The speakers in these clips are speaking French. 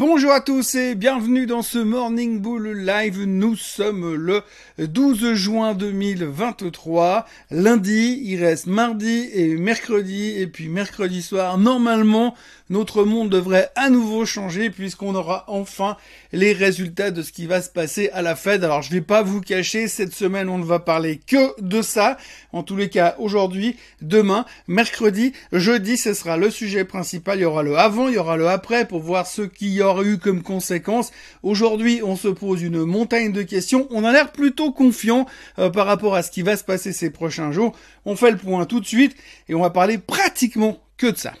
Bonjour à tous et bienvenue dans ce Morning Bull Live. Nous sommes le 12 juin 2023. Lundi, il reste mardi et mercredi. Et puis mercredi soir, normalement, notre monde devrait à nouveau changer puisqu'on aura enfin les résultats de ce qui va se passer à la Fed. Alors je vais pas vous cacher, cette semaine on ne va parler que de ça. En tous les cas, aujourd'hui, demain, mercredi, jeudi, ce sera le sujet principal. Il y aura le avant, il y aura le après pour voir ce qu'il y aura eu comme conséquence. Aujourd'hui, on se pose une montagne de questions. On a l'air plutôt confiant euh, par rapport à ce qui va se passer ces prochains jours. On fait le point tout de suite et on va parler pratiquement que de ça.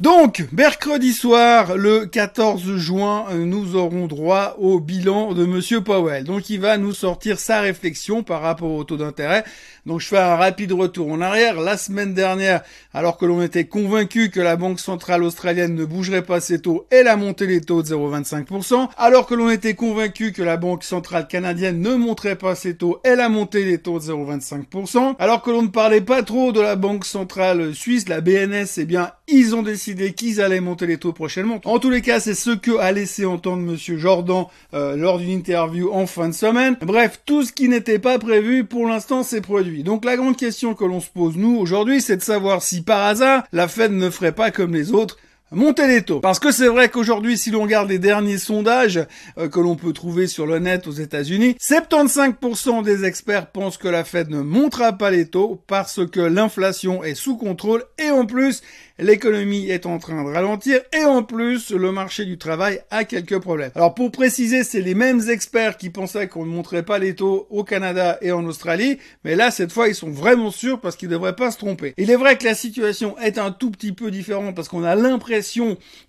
Donc, mercredi soir, le 14 juin, nous aurons droit au bilan de Monsieur Powell. Donc, il va nous sortir sa réflexion par rapport au taux d'intérêt. Donc, je fais un rapide retour en arrière. La semaine dernière, alors que l'on était convaincu que la Banque centrale australienne ne bougerait pas ses taux, elle a monté les taux de 0,25%. Alors que l'on était convaincu que la Banque centrale canadienne ne monterait pas ses taux, elle a monté les taux de 0,25%. Alors que l'on ne parlait pas trop de la Banque centrale suisse, la BNS, eh bien, ils ont décidé qu'ils allaient monter les taux prochainement. En tous les cas, c'est ce que a laissé entendre Monsieur Jordan euh, lors d'une interview en fin de semaine. Bref, tout ce qui n'était pas prévu pour l'instant s'est produit. Donc la grande question que l'on se pose nous aujourd'hui, c'est de savoir si par hasard la Fed ne ferait pas comme les autres Montez les taux. Parce que c'est vrai qu'aujourd'hui, si l'on regarde les derniers sondages euh, que l'on peut trouver sur le net aux États-Unis, 75% des experts pensent que la Fed ne montera pas les taux parce que l'inflation est sous contrôle et en plus, l'économie est en train de ralentir et en plus, le marché du travail a quelques problèmes. Alors pour préciser, c'est les mêmes experts qui pensaient qu'on ne montrait pas les taux au Canada et en Australie, mais là, cette fois, ils sont vraiment sûrs parce qu'ils ne devraient pas se tromper. Il est vrai que la situation est un tout petit peu différente parce qu'on a l'impression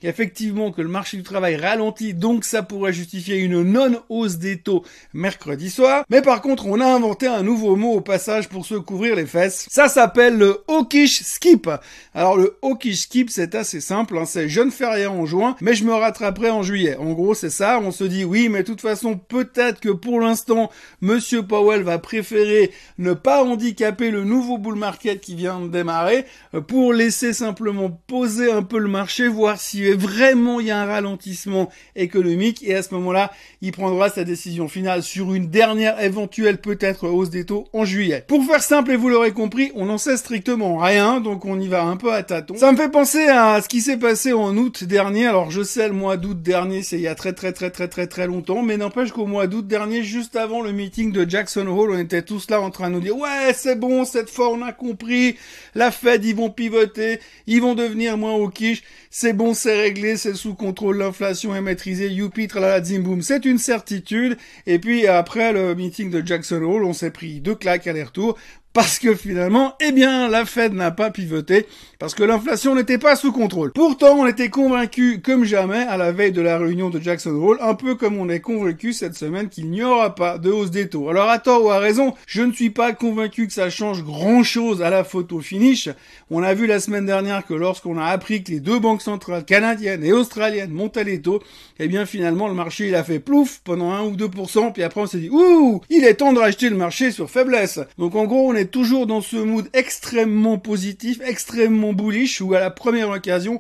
effectivement que le marché du travail ralentit, donc ça pourrait justifier une non-hausse des taux mercredi soir. Mais par contre, on a inventé un nouveau mot au passage pour se couvrir les fesses. Ça s'appelle le hawkish skip. Alors le hawkish skip, c'est assez simple, hein. c'est je ne fais rien en juin, mais je me rattraperai en juillet. En gros, c'est ça, on se dit oui, mais de toute façon, peut-être que pour l'instant, monsieur Powell va préférer ne pas handicaper le nouveau bull market qui vient de démarrer pour laisser simplement poser un peu le marché voir si vraiment il y a un ralentissement économique et à ce moment-là, il prendra sa décision finale sur une dernière éventuelle peut-être hausse des taux en juillet. Pour faire simple et vous l'aurez compris, on n'en sait strictement rien, donc on y va un peu à tâtons. Ça me fait penser à ce qui s'est passé en août dernier. Alors je sais le mois d'août dernier, c'est il y a très très très très très très longtemps, mais n'empêche qu'au mois d'août dernier, juste avant le meeting de Jackson Hole, on était tous là en train de nous dire ouais c'est bon, cette fois on a compris, la Fed ils vont pivoter, ils vont devenir moins hawkish, c'est bon, c'est réglé, c'est sous contrôle, l'inflation est maîtrisée, youpi, tralala, zimboum, c'est une certitude. Et puis après le meeting de Jackson Hole, on s'est pris deux claques aller-retour parce que finalement, eh bien, la Fed n'a pas pivoté, parce que l'inflation n'était pas sous contrôle. Pourtant, on était convaincu comme jamais à la veille de la réunion de Jackson Hole, un peu comme on est convaincu cette semaine qu'il n'y aura pas de hausse des taux. Alors à tort ou à raison, je ne suis pas convaincu que ça change grand chose à la photo finish. On a vu la semaine dernière que lorsqu'on a appris que les deux banques centrales canadiennes et australiennes montaient les taux, eh bien finalement le marché il a fait plouf pendant 1 ou 2%, puis après on s'est dit ouh, il est temps de racheter le marché sur faiblesse. Donc en gros on toujours dans ce mood extrêmement positif, extrêmement bullish, où à la première occasion...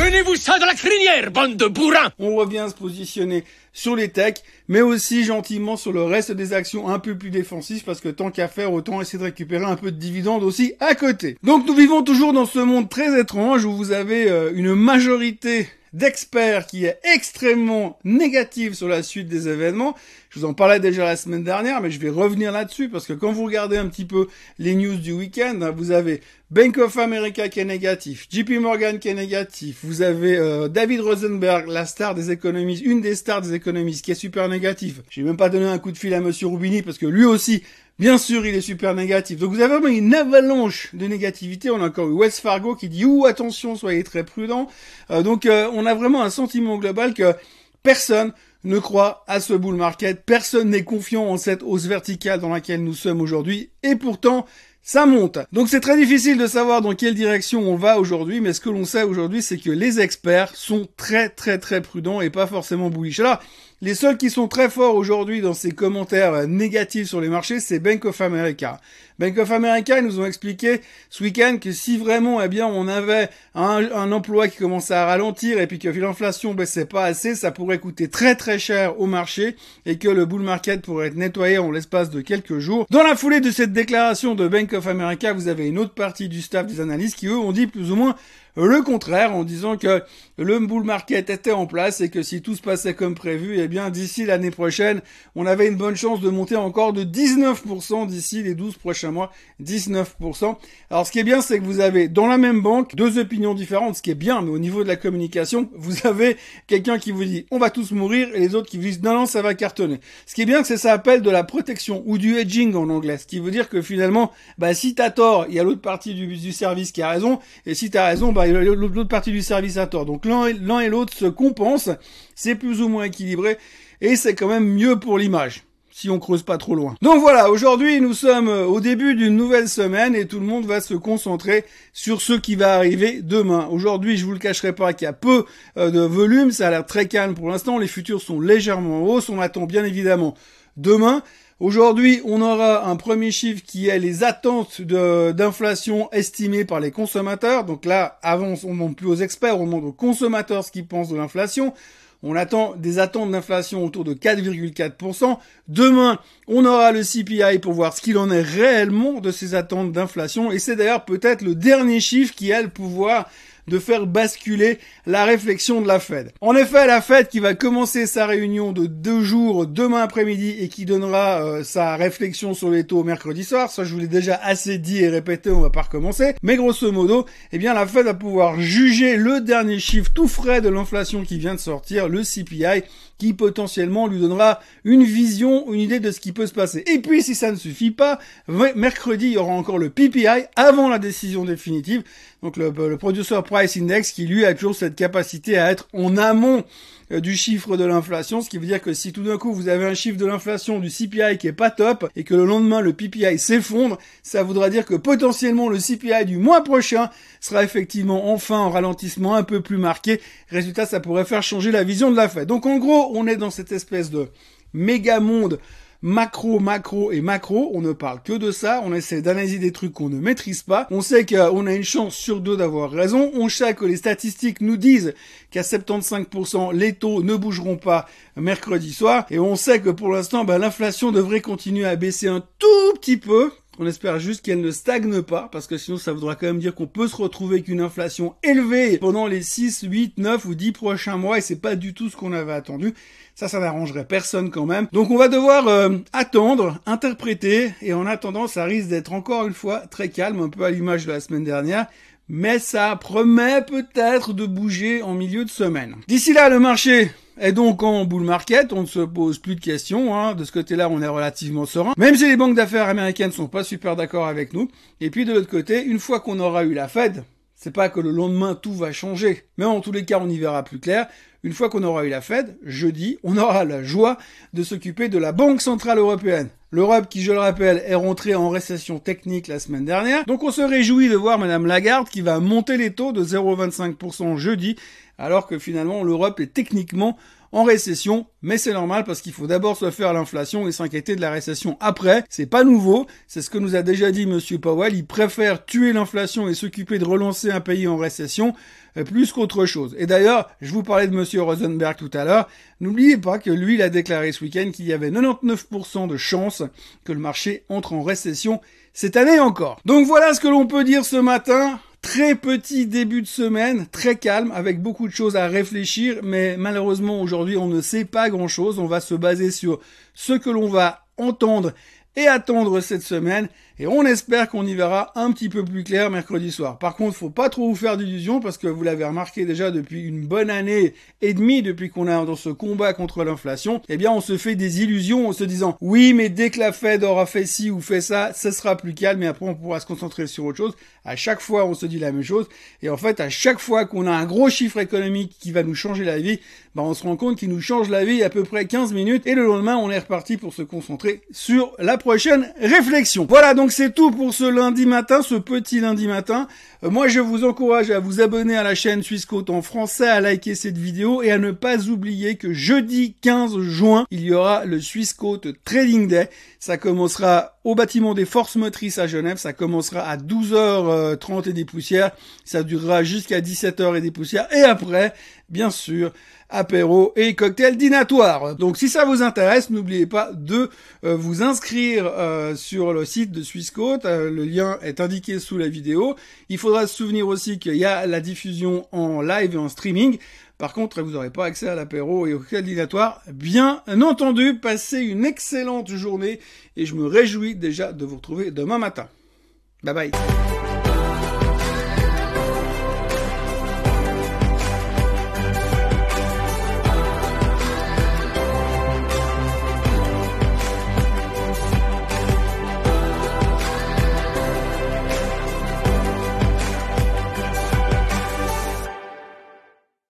Prenez-vous ça dans la crinière, bande de bourrins On revient se positionner sur les techs, mais aussi gentiment sur le reste des actions un peu plus défensives, parce que tant qu'à faire, autant essayer de récupérer un peu de dividendes aussi à côté. Donc nous vivons toujours dans ce monde très étrange où vous avez euh, une majorité d'experts qui est extrêmement négative sur la suite des événements. Je vous en parlais déjà la semaine dernière, mais je vais revenir là-dessus parce que quand vous regardez un petit peu les news du week-end, vous avez Bank of America qui est négatif, JP Morgan qui est négatif, vous avez euh, David Rosenberg, la star des économistes, une des stars des économistes qui est super négatif. J'ai même pas donné un coup de fil à Monsieur Rubini parce que lui aussi Bien sûr, il est super négatif. Donc vous avez vraiment une avalanche de négativité. On a encore eu West Fargo qui dit ouh attention, soyez très prudents. Euh, donc euh, on a vraiment un sentiment global que personne ne croit à ce bull market, personne n'est confiant en cette hausse verticale dans laquelle nous sommes aujourd'hui. Et pourtant, ça monte. Donc c'est très difficile de savoir dans quelle direction on va aujourd'hui, mais ce que l'on sait aujourd'hui, c'est que les experts sont très très très prudents et pas forcément bullish. Les seuls qui sont très forts aujourd'hui dans ces commentaires négatifs sur les marchés, c'est Bank of America. Bank of America, ils nous ont expliqué ce week-end que si vraiment, eh bien, on avait un, emploi qui commençait à ralentir et puis que l'inflation baissait pas assez, ça pourrait coûter très très cher au marché et que le bull market pourrait être nettoyé en l'espace de quelques jours. Dans la foulée de cette déclaration de Bank of America, vous avez une autre partie du staff des analystes qui eux ont dit plus ou moins le contraire en disant que le bull market était en place et que si tout se passait comme prévu, eh bien d'ici l'année prochaine, on avait une bonne chance de monter encore de 19% d'ici les 12 prochains mois, 19%. Alors ce qui est bien, c'est que vous avez dans la même banque deux opinions différentes, ce qui est bien, mais au niveau de la communication, vous avez quelqu'un qui vous dit on va tous mourir et les autres qui vous disent non non ça va cartonner. Ce qui est bien, c'est ça s'appelle de la protection ou du hedging en anglais, ce qui veut dire que finalement, bah si t'as tort, il y a l'autre partie du, du service qui a raison et si t'as raison, bah l'autre partie du service à tort. Donc l'un et l'autre se compensent, c'est plus ou moins équilibré, et c'est quand même mieux pour l'image si on creuse pas trop loin. Donc voilà, aujourd'hui nous sommes au début d'une nouvelle semaine et tout le monde va se concentrer sur ce qui va arriver demain. Aujourd'hui, je vous le cacherai pas qu'il y a peu euh, de volume, ça a l'air très calme pour l'instant, les futurs sont légèrement en hausse, on attend bien évidemment demain Aujourd'hui, on aura un premier chiffre qui est les attentes d'inflation estimées par les consommateurs. Donc là, avant, on ne demande plus aux experts, on demande aux consommateurs ce qu'ils pensent de l'inflation. On attend des attentes d'inflation autour de 4,4%. Demain, on aura le CPI pour voir ce qu'il en est réellement de ces attentes d'inflation. Et c'est d'ailleurs peut-être le dernier chiffre qui a le pouvoir de faire basculer la réflexion de la Fed. En effet, la Fed qui va commencer sa réunion de deux jours demain après-midi et qui donnera euh, sa réflexion sur les taux mercredi soir, ça je vous l'ai déjà assez dit et répété, on va pas recommencer, mais grosso modo, eh bien la Fed va pouvoir juger le dernier chiffre tout frais de l'inflation qui vient de sortir, le CPI, qui potentiellement lui donnera une vision, une idée de ce qui peut se passer. Et puis si ça ne suffit pas, mercredi il y aura encore le PPI avant la décision définitive, donc le, le Producer Price Index qui lui a toujours cette capacité à être en amont euh, du chiffre de l'inflation, ce qui veut dire que si tout d'un coup vous avez un chiffre de l'inflation du CPI qui est pas top et que le lendemain le PPI s'effondre, ça voudra dire que potentiellement le CPI du mois prochain sera effectivement enfin en ralentissement un peu plus marqué. Résultat, ça pourrait faire changer la vision de la Fed. Donc en gros, on est dans cette espèce de méga monde macro, macro et macro. On ne parle que de ça. On essaie d'analyser des trucs qu'on ne maîtrise pas. On sait qu'on a une chance sur deux d'avoir raison. On sait que les statistiques nous disent qu'à 75% les taux ne bougeront pas mercredi soir. Et on sait que pour l'instant, bah, l'inflation devrait continuer à baisser un tout petit peu. On espère juste qu'elle ne stagne pas, parce que sinon ça voudra quand même dire qu'on peut se retrouver avec une inflation élevée pendant les 6, 8, 9 ou 10 prochains mois, et c'est pas du tout ce qu'on avait attendu. Ça, ça n'arrangerait personne quand même. Donc on va devoir euh, attendre, interpréter, et en attendant, ça risque d'être encore une fois très calme, un peu à l'image de la semaine dernière mais ça promet peut-être de bouger en milieu de semaine. D'ici là, le marché est donc en bull market, on ne se pose plus de questions, hein. de ce côté-là on est relativement serein, même si les banques d'affaires américaines sont pas super d'accord avec nous, et puis de l'autre côté, une fois qu'on aura eu la Fed, c'est pas que le lendemain tout va changer, mais en tous les cas on y verra plus clair, une fois qu'on aura eu la Fed, jeudi, on aura la joie de s'occuper de la Banque Centrale Européenne. L'Europe, qui je le rappelle, est rentrée en récession technique la semaine dernière. Donc on se réjouit de voir Madame Lagarde qui va monter les taux de 0,25% jeudi, alors que finalement l'Europe est techniquement en récession, mais c'est normal parce qu'il faut d'abord se faire l'inflation et s'inquiéter de la récession après. C'est pas nouveau, c'est ce que nous a déjà dit Monsieur Powell. Il préfère tuer l'inflation et s'occuper de relancer un pays en récession euh, plus qu'autre chose. Et d'ailleurs, je vous parlais de Monsieur Rosenberg tout à l'heure. N'oubliez pas que lui, il a déclaré ce week-end qu'il y avait 99% de chances que le marché entre en récession cette année encore. Donc voilà ce que l'on peut dire ce matin. Très petit début de semaine, très calme, avec beaucoup de choses à réfléchir, mais malheureusement aujourd'hui on ne sait pas grand-chose. On va se baser sur ce que l'on va entendre et attendre cette semaine. Et on espère qu'on y verra un petit peu plus clair mercredi soir. Par contre, faut pas trop vous faire d'illusions parce que vous l'avez remarqué déjà depuis une bonne année et demie depuis qu'on est dans ce combat contre l'inflation. Eh bien, on se fait des illusions en se disant oui, mais dès que la Fed aura fait ci ou fait ça, ce sera plus calme et après on pourra se concentrer sur autre chose. À chaque fois, on se dit la même chose. Et en fait, à chaque fois qu'on a un gros chiffre économique qui va nous changer la vie, bah, on se rend compte qu'il nous change la vie à peu près 15 minutes et le lendemain, on est reparti pour se concentrer sur la prochaine réflexion. Voilà, donc c'est tout pour ce lundi matin, ce petit lundi matin. Euh, moi, je vous encourage à vous abonner à la chaîne Suisse en français, à liker cette vidéo et à ne pas oublier que jeudi 15 juin, il y aura le Swiss Trading Day. Ça commencera au bâtiment des forces motrices à Genève. Ça commencera à 12h30 et des poussières. Ça durera jusqu'à 17h et des poussières. Et après, bien sûr, apéro et cocktail dînatoire. Donc si ça vous intéresse, n'oubliez pas de euh, vous inscrire euh, sur le site de Swissquote. Euh, le lien est indiqué sous la vidéo. Il faudra se souvenir aussi qu'il y a la diffusion en live et en streaming. Par contre, vous n'aurez pas accès à l'apéro et au cocktail dînatoire. Bien entendu, passez une excellente journée et je me réjouis déjà de vous retrouver demain matin. Bye bye.